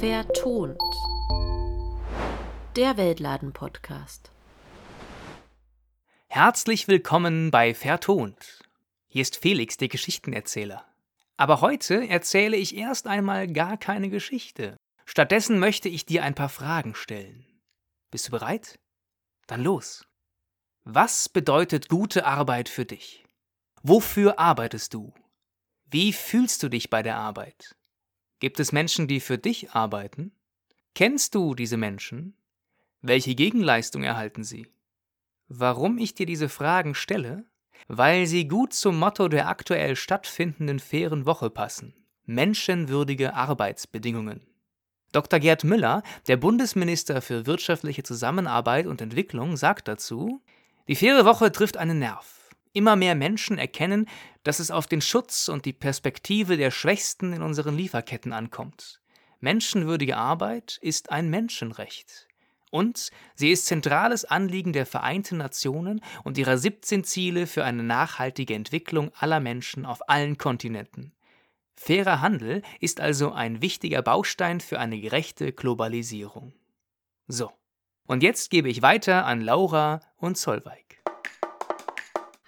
Vertont. Der Weltladen-Podcast. Herzlich willkommen bei Vertont. Hier ist Felix, der Geschichtenerzähler. Aber heute erzähle ich erst einmal gar keine Geschichte. Stattdessen möchte ich dir ein paar Fragen stellen. Bist du bereit? Dann los. Was bedeutet gute Arbeit für dich? Wofür arbeitest du? Wie fühlst du dich bei der Arbeit? Gibt es Menschen, die für dich arbeiten? Kennst du diese Menschen? Welche Gegenleistung erhalten sie? Warum ich dir diese Fragen stelle? Weil sie gut zum Motto der aktuell stattfindenden fairen Woche passen. Menschenwürdige Arbeitsbedingungen. Dr. Gerd Müller, der Bundesminister für wirtschaftliche Zusammenarbeit und Entwicklung, sagt dazu, die faire Woche trifft einen Nerv. Immer mehr Menschen erkennen, dass es auf den Schutz und die Perspektive der Schwächsten in unseren Lieferketten ankommt. Menschenwürdige Arbeit ist ein Menschenrecht. Und sie ist zentrales Anliegen der Vereinten Nationen und ihrer 17 Ziele für eine nachhaltige Entwicklung aller Menschen auf allen Kontinenten. Fairer Handel ist also ein wichtiger Baustein für eine gerechte Globalisierung. So, und jetzt gebe ich weiter an Laura und Solveig.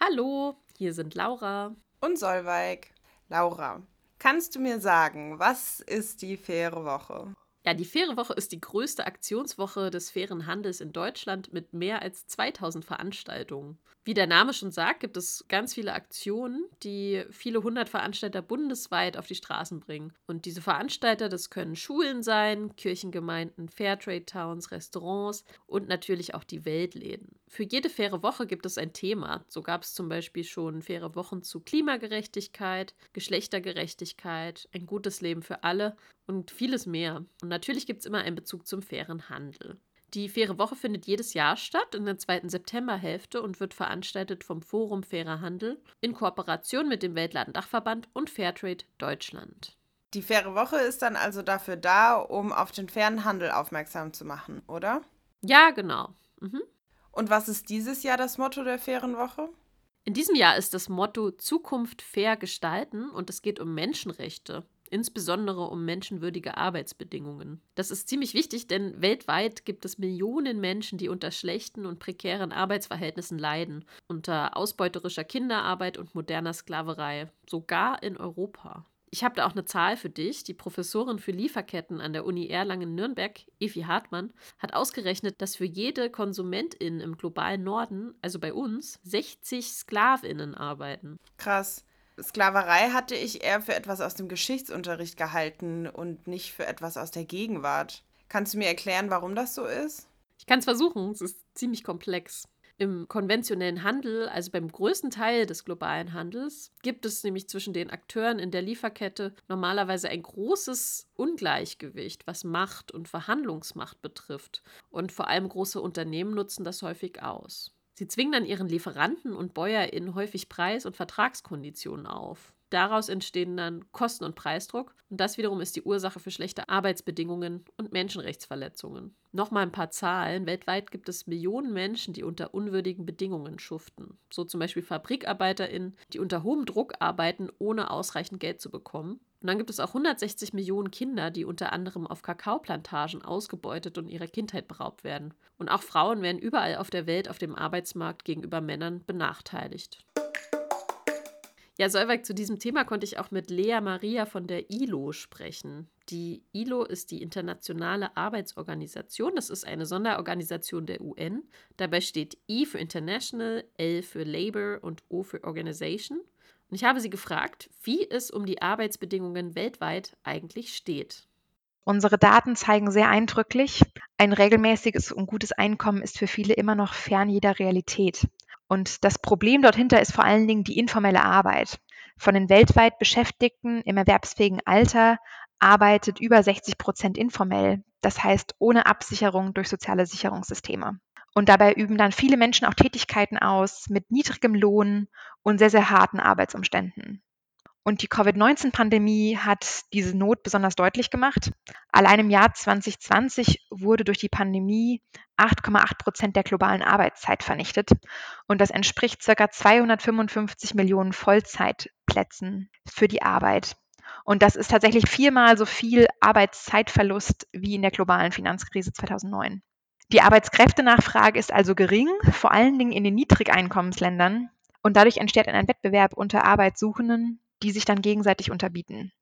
Hallo, hier sind Laura und Solveig. Laura, kannst du mir sagen, was ist die faire Woche? Ja, die Faire Woche ist die größte Aktionswoche des fairen Handels in Deutschland mit mehr als 2000 Veranstaltungen. Wie der Name schon sagt, gibt es ganz viele Aktionen, die viele hundert Veranstalter bundesweit auf die Straßen bringen. Und diese Veranstalter, das können Schulen sein, Kirchengemeinden, Fairtrade Towns, Restaurants und natürlich auch die Weltläden. Für jede faire Woche gibt es ein Thema. So gab es zum Beispiel schon faire Wochen zu Klimagerechtigkeit, Geschlechtergerechtigkeit, ein gutes Leben für alle und vieles mehr. Und natürlich gibt es immer einen Bezug zum fairen Handel. Die Faire Woche findet jedes Jahr statt in der zweiten Septemberhälfte und wird veranstaltet vom Forum Fairer Handel in Kooperation mit dem Weltladendachverband und Fairtrade Deutschland. Die Faire Woche ist dann also dafür da, um auf den fairen Handel aufmerksam zu machen, oder? Ja, genau. Mhm. Und was ist dieses Jahr das Motto der Fairen Woche? In diesem Jahr ist das Motto Zukunft fair gestalten und es geht um Menschenrechte insbesondere um menschenwürdige Arbeitsbedingungen. Das ist ziemlich wichtig, denn weltweit gibt es Millionen Menschen, die unter schlechten und prekären Arbeitsverhältnissen leiden, unter ausbeuterischer Kinderarbeit und moderner Sklaverei, sogar in Europa. Ich habe da auch eine Zahl für dich. Die Professorin für Lieferketten an der Uni Erlangen-Nürnberg, Evi Hartmann, hat ausgerechnet, dass für jede Konsumentin im globalen Norden, also bei uns, 60 Sklavinnen arbeiten. Krass. Sklaverei hatte ich eher für etwas aus dem Geschichtsunterricht gehalten und nicht für etwas aus der Gegenwart. Kannst du mir erklären, warum das so ist? Ich kann es versuchen, es ist ziemlich komplex. Im konventionellen Handel, also beim größten Teil des globalen Handels, gibt es nämlich zwischen den Akteuren in der Lieferkette normalerweise ein großes Ungleichgewicht, was Macht und Verhandlungsmacht betrifft. Und vor allem große Unternehmen nutzen das häufig aus. Sie zwingen dann ihren Lieferanten und BäuerInnen häufig Preis- und Vertragskonditionen auf. Daraus entstehen dann Kosten- und Preisdruck und das wiederum ist die Ursache für schlechte Arbeitsbedingungen und Menschenrechtsverletzungen. Nochmal ein paar Zahlen. Weltweit gibt es Millionen Menschen, die unter unwürdigen Bedingungen schuften. So zum Beispiel FabrikarbeiterInnen, die unter hohem Druck arbeiten, ohne ausreichend Geld zu bekommen. Und dann gibt es auch 160 Millionen Kinder, die unter anderem auf Kakaoplantagen ausgebeutet und ihrer Kindheit beraubt werden. Und auch Frauen werden überall auf der Welt auf dem Arbeitsmarkt gegenüber Männern benachteiligt. Ja, Solveig, zu diesem Thema konnte ich auch mit Lea Maria von der ILO sprechen. Die ILO ist die Internationale Arbeitsorganisation. Das ist eine Sonderorganisation der UN. Dabei steht I für International, L für Labor und O für Organization. Und ich habe sie gefragt, wie es um die Arbeitsbedingungen weltweit eigentlich steht. Unsere Daten zeigen sehr eindrücklich, ein regelmäßiges und gutes Einkommen ist für viele immer noch fern jeder Realität. Und das Problem dorthinter ist vor allen Dingen die informelle Arbeit. Von den weltweit Beschäftigten im erwerbsfähigen Alter arbeitet über 60 Prozent informell, das heißt ohne Absicherung durch soziale Sicherungssysteme. Und dabei üben dann viele Menschen auch Tätigkeiten aus mit niedrigem Lohn und sehr, sehr harten Arbeitsumständen. Und die Covid-19-Pandemie hat diese Not besonders deutlich gemacht. Allein im Jahr 2020 wurde durch die Pandemie 8,8 Prozent der globalen Arbeitszeit vernichtet. Und das entspricht ca. 255 Millionen Vollzeitplätzen für die Arbeit. Und das ist tatsächlich viermal so viel Arbeitszeitverlust wie in der globalen Finanzkrise 2009. Die Arbeitskräftenachfrage ist also gering, vor allen Dingen in den Niedrigeinkommensländern. Und dadurch entsteht ein Wettbewerb unter Arbeitssuchenden, die sich dann gegenseitig unterbieten.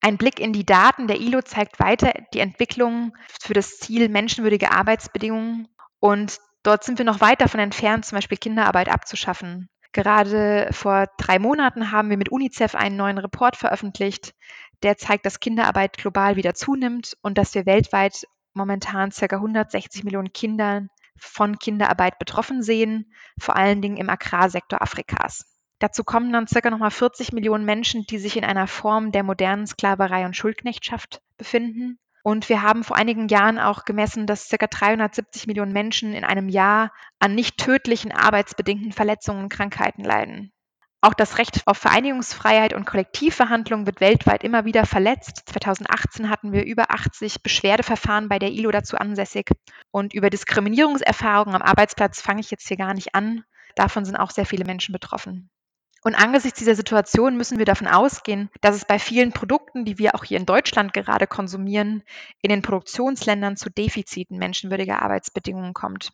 Ein Blick in die Daten der ILO zeigt weiter die Entwicklung für das Ziel menschenwürdige Arbeitsbedingungen. Und dort sind wir noch weit davon entfernt, zum Beispiel Kinderarbeit abzuschaffen. Gerade vor drei Monaten haben wir mit UNICEF einen neuen Report veröffentlicht, der zeigt, dass Kinderarbeit global wieder zunimmt und dass wir weltweit momentan ca. 160 Millionen Kinder von Kinderarbeit betroffen sehen, vor allen Dingen im Agrarsektor Afrikas. Dazu kommen dann ca. nochmal 40 Millionen Menschen, die sich in einer Form der modernen Sklaverei und Schuldknechtschaft befinden. Und wir haben vor einigen Jahren auch gemessen, dass ca. 370 Millionen Menschen in einem Jahr an nicht tödlichen arbeitsbedingten Verletzungen und Krankheiten leiden. Auch das Recht auf Vereinigungsfreiheit und Kollektivverhandlung wird weltweit immer wieder verletzt. 2018 hatten wir über 80 Beschwerdeverfahren bei der ILO dazu ansässig. Und über Diskriminierungserfahrungen am Arbeitsplatz fange ich jetzt hier gar nicht an. Davon sind auch sehr viele Menschen betroffen. Und angesichts dieser Situation müssen wir davon ausgehen, dass es bei vielen Produkten, die wir auch hier in Deutschland gerade konsumieren, in den Produktionsländern zu Defiziten menschenwürdiger Arbeitsbedingungen kommt.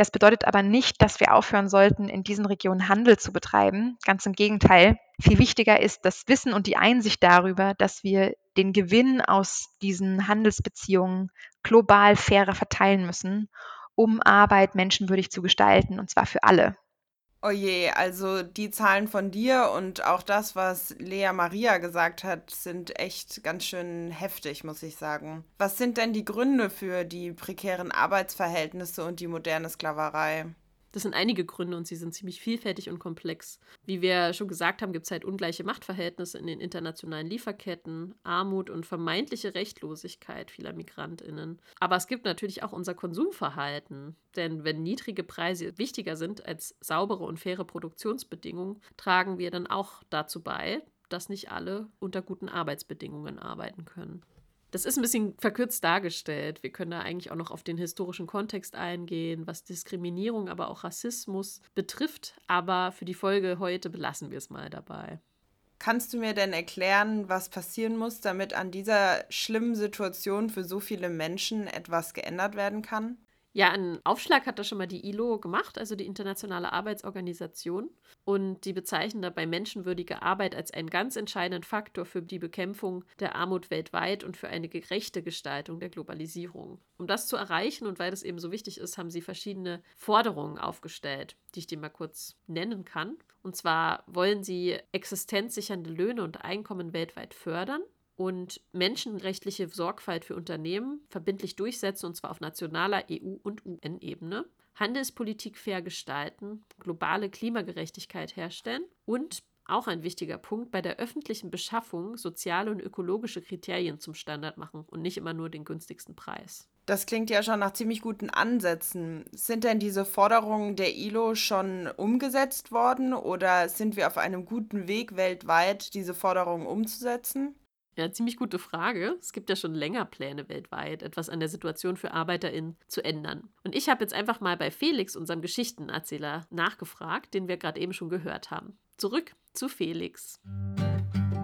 Das bedeutet aber nicht, dass wir aufhören sollten, in diesen Regionen Handel zu betreiben. Ganz im Gegenteil. Viel wichtiger ist das Wissen und die Einsicht darüber, dass wir den Gewinn aus diesen Handelsbeziehungen global fairer verteilen müssen, um Arbeit menschenwürdig zu gestalten, und zwar für alle. Oh also die Zahlen von dir und auch das, was Lea Maria gesagt hat, sind echt ganz schön heftig, muss ich sagen. Was sind denn die Gründe für die prekären Arbeitsverhältnisse und die moderne Sklaverei? Das sind einige Gründe und sie sind ziemlich vielfältig und komplex. Wie wir schon gesagt haben, gibt es halt ungleiche Machtverhältnisse in den internationalen Lieferketten, Armut und vermeintliche Rechtlosigkeit vieler Migrantinnen. Aber es gibt natürlich auch unser Konsumverhalten. Denn wenn niedrige Preise wichtiger sind als saubere und faire Produktionsbedingungen, tragen wir dann auch dazu bei, dass nicht alle unter guten Arbeitsbedingungen arbeiten können. Das ist ein bisschen verkürzt dargestellt. Wir können da eigentlich auch noch auf den historischen Kontext eingehen, was Diskriminierung, aber auch Rassismus betrifft. Aber für die Folge heute belassen wir es mal dabei. Kannst du mir denn erklären, was passieren muss, damit an dieser schlimmen Situation für so viele Menschen etwas geändert werden kann? Ja, einen Aufschlag hat da schon mal die ILO gemacht, also die Internationale Arbeitsorganisation. Und die bezeichnen dabei menschenwürdige Arbeit als einen ganz entscheidenden Faktor für die Bekämpfung der Armut weltweit und für eine gerechte Gestaltung der Globalisierung. Um das zu erreichen und weil das eben so wichtig ist, haben sie verschiedene Forderungen aufgestellt, die ich dir mal kurz nennen kann. Und zwar wollen sie existenzsichernde Löhne und Einkommen weltweit fördern und menschenrechtliche Sorgfalt für Unternehmen verbindlich durchsetzen, und zwar auf nationaler EU- und UN-Ebene. Handelspolitik fair gestalten, globale Klimagerechtigkeit herstellen und auch ein wichtiger Punkt, bei der öffentlichen Beschaffung soziale und ökologische Kriterien zum Standard machen und nicht immer nur den günstigsten Preis. Das klingt ja schon nach ziemlich guten Ansätzen. Sind denn diese Forderungen der ILO schon umgesetzt worden oder sind wir auf einem guten Weg weltweit, diese Forderungen umzusetzen? Ja, ziemlich gute Frage. Es gibt ja schon länger Pläne weltweit, etwas an der Situation für ArbeiterInnen zu ändern. Und ich habe jetzt einfach mal bei Felix, unserem Geschichtenerzähler, nachgefragt, den wir gerade eben schon gehört haben. Zurück zu Felix.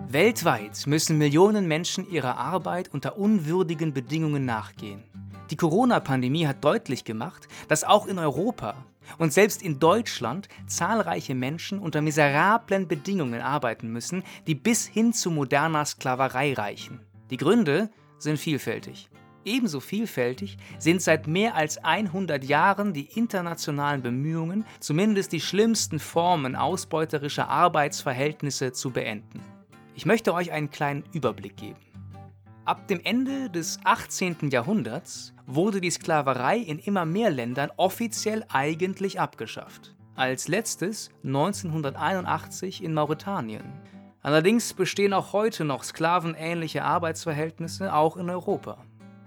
Weltweit müssen Millionen Menschen ihrer Arbeit unter unwürdigen Bedingungen nachgehen. Die Corona-Pandemie hat deutlich gemacht, dass auch in Europa und selbst in Deutschland zahlreiche Menschen unter miserablen Bedingungen arbeiten müssen, die bis hin zu moderner Sklaverei reichen. Die Gründe sind vielfältig. Ebenso vielfältig sind seit mehr als 100 Jahren die internationalen Bemühungen, zumindest die schlimmsten Formen ausbeuterischer Arbeitsverhältnisse zu beenden. Ich möchte euch einen kleinen Überblick geben. Ab dem Ende des 18. Jahrhunderts wurde die Sklaverei in immer mehr Ländern offiziell eigentlich abgeschafft. Als letztes 1981 in Mauretanien. Allerdings bestehen auch heute noch sklavenähnliche Arbeitsverhältnisse auch in Europa.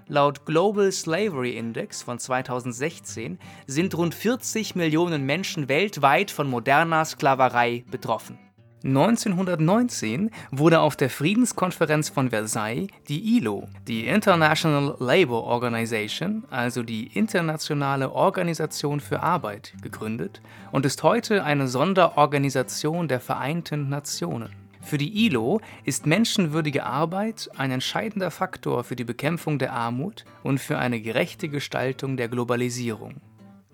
Laut Global Slavery Index von 2016 sind rund 40 Millionen Menschen weltweit von moderner Sklaverei betroffen. 1919 wurde auf der Friedenskonferenz von Versailles die ILO, die International Labour Organization, also die Internationale Organisation für Arbeit, gegründet und ist heute eine Sonderorganisation der Vereinten Nationen. Für die ILO ist menschenwürdige Arbeit ein entscheidender Faktor für die Bekämpfung der Armut und für eine gerechte Gestaltung der Globalisierung.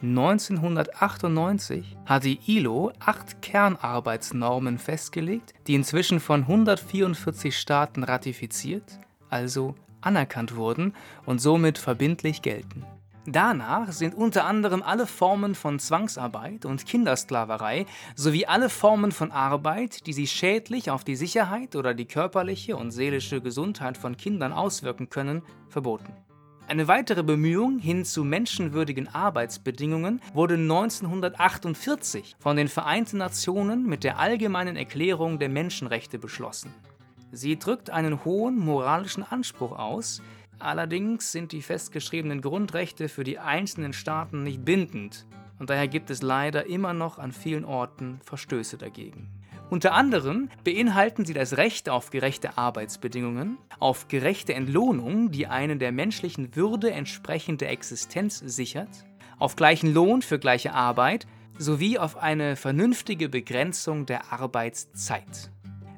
1998 hat die ILO acht Kernarbeitsnormen festgelegt, die inzwischen von 144 Staaten ratifiziert, also anerkannt wurden und somit verbindlich gelten. Danach sind unter anderem alle Formen von Zwangsarbeit und Kindersklaverei sowie alle Formen von Arbeit, die sich schädlich auf die Sicherheit oder die körperliche und seelische Gesundheit von Kindern auswirken können, verboten. Eine weitere Bemühung hin zu menschenwürdigen Arbeitsbedingungen wurde 1948 von den Vereinten Nationen mit der Allgemeinen Erklärung der Menschenrechte beschlossen. Sie drückt einen hohen moralischen Anspruch aus, Allerdings sind die festgeschriebenen Grundrechte für die einzelnen Staaten nicht bindend und daher gibt es leider immer noch an vielen Orten Verstöße dagegen. Unter anderem beinhalten sie das Recht auf gerechte Arbeitsbedingungen, auf gerechte Entlohnung, die eine der menschlichen Würde entsprechende Existenz sichert, auf gleichen Lohn für gleiche Arbeit sowie auf eine vernünftige Begrenzung der Arbeitszeit.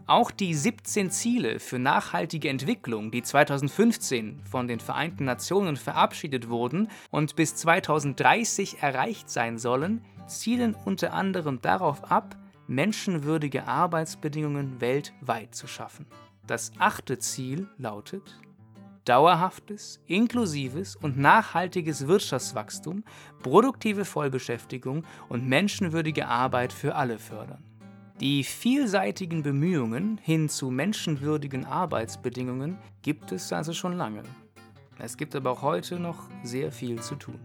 Auch die 17 Ziele für nachhaltige Entwicklung, die 2015 von den Vereinten Nationen verabschiedet wurden und bis 2030 erreicht sein sollen, zielen unter anderem darauf ab, menschenwürdige Arbeitsbedingungen weltweit zu schaffen. Das achte Ziel lautet dauerhaftes, inklusives und nachhaltiges Wirtschaftswachstum, produktive Vollbeschäftigung und menschenwürdige Arbeit für alle fördern. Die vielseitigen Bemühungen hin zu menschenwürdigen Arbeitsbedingungen gibt es also schon lange. Es gibt aber auch heute noch sehr viel zu tun.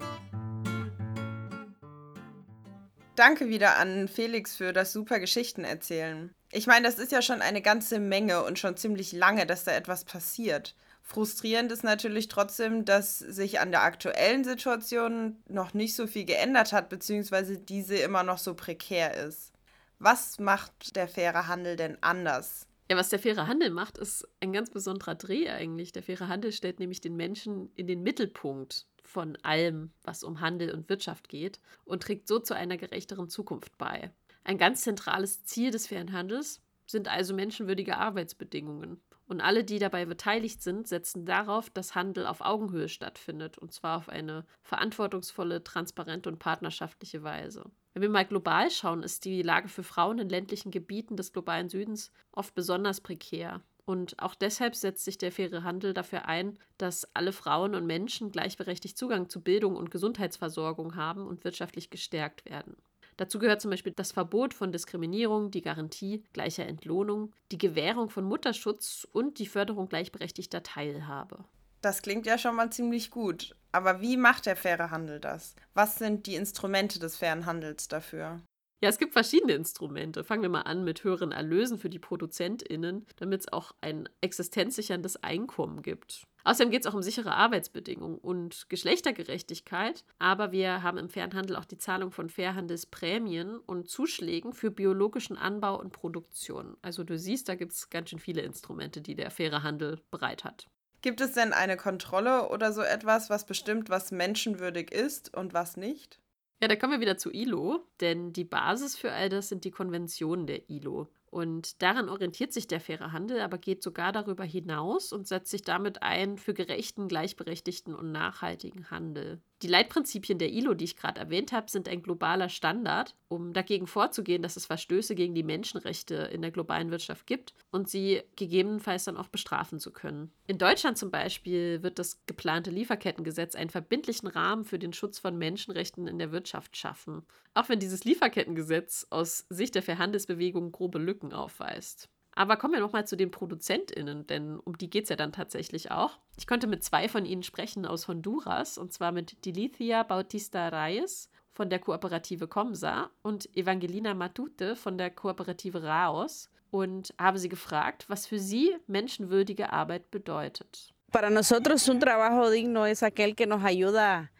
Danke wieder an Felix für das super Geschichten erzählen. Ich meine, das ist ja schon eine ganze Menge und schon ziemlich lange, dass da etwas passiert. Frustrierend ist natürlich trotzdem, dass sich an der aktuellen Situation noch nicht so viel geändert hat, beziehungsweise diese immer noch so prekär ist. Was macht der faire Handel denn anders? Ja, was der faire Handel macht, ist ein ganz besonderer Dreh eigentlich. Der faire Handel stellt nämlich den Menschen in den Mittelpunkt von allem, was um Handel und Wirtschaft geht und trägt so zu einer gerechteren Zukunft bei. Ein ganz zentrales Ziel des fairen Handels sind also menschenwürdige Arbeitsbedingungen. Und alle, die dabei beteiligt sind, setzen darauf, dass Handel auf Augenhöhe stattfindet, und zwar auf eine verantwortungsvolle, transparente und partnerschaftliche Weise. Wenn wir mal global schauen, ist die Lage für Frauen in ländlichen Gebieten des globalen Südens oft besonders prekär. Und auch deshalb setzt sich der faire Handel dafür ein, dass alle Frauen und Menschen gleichberechtigt Zugang zu Bildung und Gesundheitsversorgung haben und wirtschaftlich gestärkt werden. Dazu gehört zum Beispiel das Verbot von Diskriminierung, die Garantie gleicher Entlohnung, die Gewährung von Mutterschutz und die Förderung gleichberechtigter Teilhabe. Das klingt ja schon mal ziemlich gut. Aber wie macht der faire Handel das? Was sind die Instrumente des fairen Handels dafür? Ja, es gibt verschiedene Instrumente. Fangen wir mal an mit höheren Erlösen für die ProduzentInnen, damit es auch ein existenzsicherndes Einkommen gibt. Außerdem geht es auch um sichere Arbeitsbedingungen und Geschlechtergerechtigkeit. Aber wir haben im fairen Handel auch die Zahlung von Fairhandelsprämien und Zuschlägen für biologischen Anbau und Produktion. Also du siehst, da gibt es ganz schön viele Instrumente, die der faire Handel bereit hat. Gibt es denn eine Kontrolle oder so etwas, was bestimmt, was menschenwürdig ist und was nicht? Ja, da kommen wir wieder zu ILO, denn die Basis für all das sind die Konventionen der ILO. Und daran orientiert sich der faire Handel, aber geht sogar darüber hinaus und setzt sich damit ein für gerechten, gleichberechtigten und nachhaltigen Handel. Die Leitprinzipien der ILO, die ich gerade erwähnt habe, sind ein globaler Standard, um dagegen vorzugehen, dass es Verstöße gegen die Menschenrechte in der globalen Wirtschaft gibt und sie gegebenenfalls dann auch bestrafen zu können. In Deutschland zum Beispiel wird das geplante Lieferkettengesetz einen verbindlichen Rahmen für den Schutz von Menschenrechten in der Wirtschaft schaffen. Auch wenn dieses Lieferkettengesetz aus Sicht der Verhandelsbewegung grobe Lücken aufweist. Aber kommen wir nochmal zu den ProduzentInnen, denn um die geht es ja dann tatsächlich auch. Ich konnte mit zwei von ihnen sprechen aus Honduras, und zwar mit Dilicia Bautista Reyes von der Kooperative Comsa und Evangelina Matute von der Kooperative Raos und habe sie gefragt, was für sie menschenwürdige Arbeit bedeutet. Para nosotros un trabajo digno es aquel que nos ayuda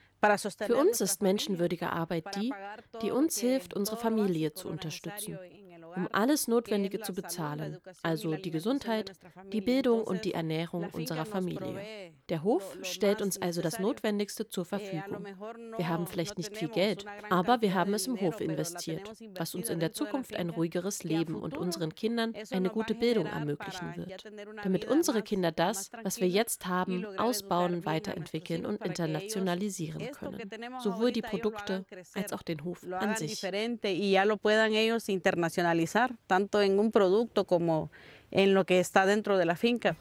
für uns ist menschenwürdige Arbeit die, die uns hilft, unsere Familie zu unterstützen um alles Notwendige zu bezahlen, also die Gesundheit, die Bildung und die Ernährung unserer Familie. Der Hof stellt uns also das Notwendigste zur Verfügung. Wir haben vielleicht nicht viel Geld, aber wir haben es im Hof investiert, was uns in der Zukunft ein ruhigeres Leben und unseren Kindern eine gute Bildung ermöglichen wird, damit unsere Kinder das, was wir jetzt haben, ausbauen, weiterentwickeln und internationalisieren können, sowohl die Produkte als auch den Hof an sich. tanto en un producto como en lo que está dentro de la finca.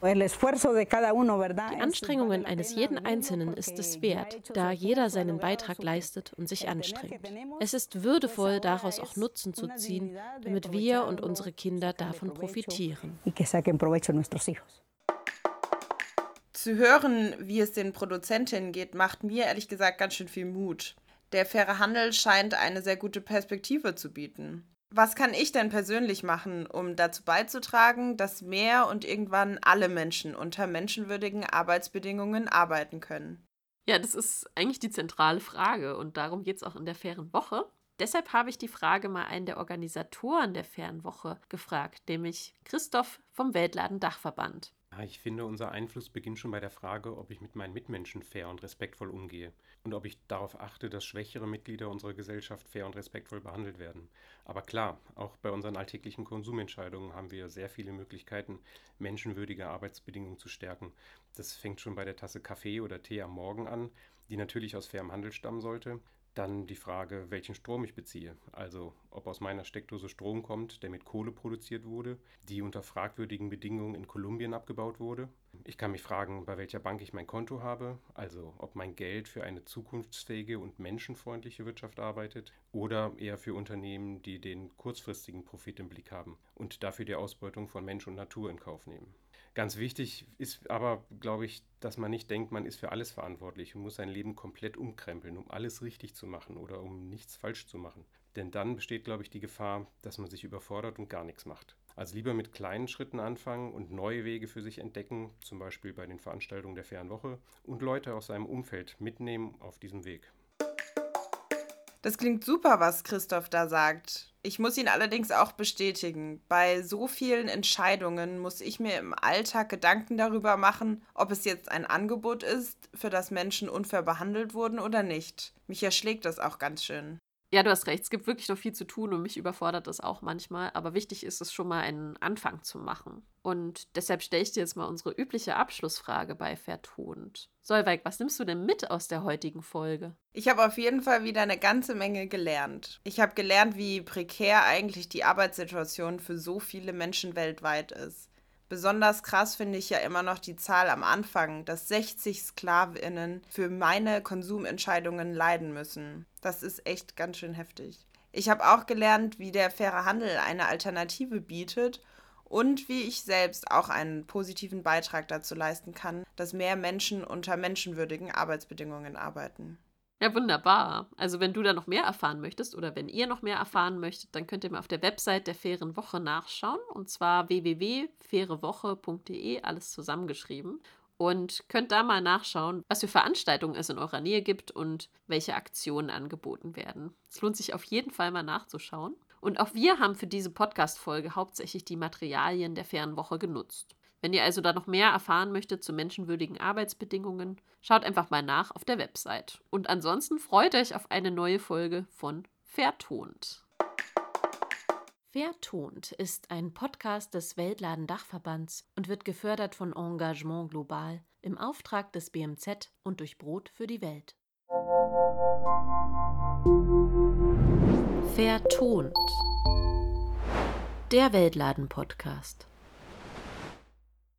Die Anstrengungen eines jeden Einzelnen ist es wert, da jeder seinen Beitrag leistet und sich anstrengt. Es ist würdevoll, daraus auch Nutzen zu ziehen, damit wir und unsere Kinder davon profitieren. Zu hören, wie es den Produzentinnen geht, macht mir ehrlich gesagt ganz schön viel Mut. Der faire Handel scheint eine sehr gute Perspektive zu bieten. Was kann ich denn persönlich machen, um dazu beizutragen, dass mehr und irgendwann alle Menschen unter menschenwürdigen Arbeitsbedingungen arbeiten können? Ja, das ist eigentlich die zentrale Frage und darum geht es auch in der fairen Woche. Deshalb habe ich die Frage mal einen der Organisatoren der fairen Woche gefragt, nämlich Christoph vom Weltladen Dachverband. Ja, ich finde, unser Einfluss beginnt schon bei der Frage, ob ich mit meinen Mitmenschen fair und respektvoll umgehe und ob ich darauf achte, dass schwächere Mitglieder unserer Gesellschaft fair und respektvoll behandelt werden. Aber klar, auch bei unseren alltäglichen Konsumentscheidungen haben wir sehr viele Möglichkeiten, menschenwürdige Arbeitsbedingungen zu stärken. Das fängt schon bei der Tasse Kaffee oder Tee am Morgen an, die natürlich aus fairem Handel stammen sollte, dann die Frage, welchen Strom ich beziehe. Also ob aus meiner Steckdose Strom kommt, der mit Kohle produziert wurde, die unter fragwürdigen Bedingungen in Kolumbien abgebaut wurde. Ich kann mich fragen, bei welcher Bank ich mein Konto habe, also ob mein Geld für eine zukunftsfähige und menschenfreundliche Wirtschaft arbeitet oder eher für Unternehmen, die den kurzfristigen Profit im Blick haben und dafür die Ausbeutung von Mensch und Natur in Kauf nehmen. Ganz wichtig ist aber, glaube ich, dass man nicht denkt, man ist für alles verantwortlich und muss sein Leben komplett umkrempeln, um alles richtig zu machen oder um nichts falsch zu machen. Denn dann besteht, glaube ich, die Gefahr, dass man sich überfordert und gar nichts macht. Also lieber mit kleinen Schritten anfangen und neue Wege für sich entdecken, zum Beispiel bei den Veranstaltungen der fairen Woche, und Leute aus seinem Umfeld mitnehmen auf diesem Weg. Das klingt super, was Christoph da sagt. Ich muss ihn allerdings auch bestätigen. Bei so vielen Entscheidungen muss ich mir im Alltag Gedanken darüber machen, ob es jetzt ein Angebot ist, für das Menschen unfair behandelt wurden oder nicht. Mich erschlägt das auch ganz schön. Ja, du hast recht, es gibt wirklich noch viel zu tun und mich überfordert das auch manchmal, aber wichtig ist es schon mal einen Anfang zu machen. Und deshalb stelle ich dir jetzt mal unsere übliche Abschlussfrage bei Vertont. Solveig, was nimmst du denn mit aus der heutigen Folge? Ich habe auf jeden Fall wieder eine ganze Menge gelernt. Ich habe gelernt, wie prekär eigentlich die Arbeitssituation für so viele Menschen weltweit ist. Besonders krass finde ich ja immer noch die Zahl am Anfang, dass 60 Sklavinnen für meine Konsumentscheidungen leiden müssen. Das ist echt ganz schön heftig. Ich habe auch gelernt, wie der faire Handel eine Alternative bietet und wie ich selbst auch einen positiven Beitrag dazu leisten kann, dass mehr Menschen unter menschenwürdigen Arbeitsbedingungen arbeiten. Ja, wunderbar. Also wenn du da noch mehr erfahren möchtest oder wenn ihr noch mehr erfahren möchtet, dann könnt ihr mal auf der Website der Fairen Woche nachschauen und zwar www.fairewoche.de, alles zusammengeschrieben. Und könnt da mal nachschauen, was für Veranstaltungen es in eurer Nähe gibt und welche Aktionen angeboten werden. Es lohnt sich auf jeden Fall mal nachzuschauen. Und auch wir haben für diese Podcast-Folge hauptsächlich die Materialien der Fairen Woche genutzt. Wenn ihr also da noch mehr erfahren möchtet zu menschenwürdigen Arbeitsbedingungen, schaut einfach mal nach auf der Website. Und ansonsten freut euch auf eine neue Folge von Vertont. Vertont ist ein Podcast des Weltladen Dachverbands und wird gefördert von Engagement Global im Auftrag des BMZ und durch Brot für die Welt. Vertont. Der Weltladen Podcast.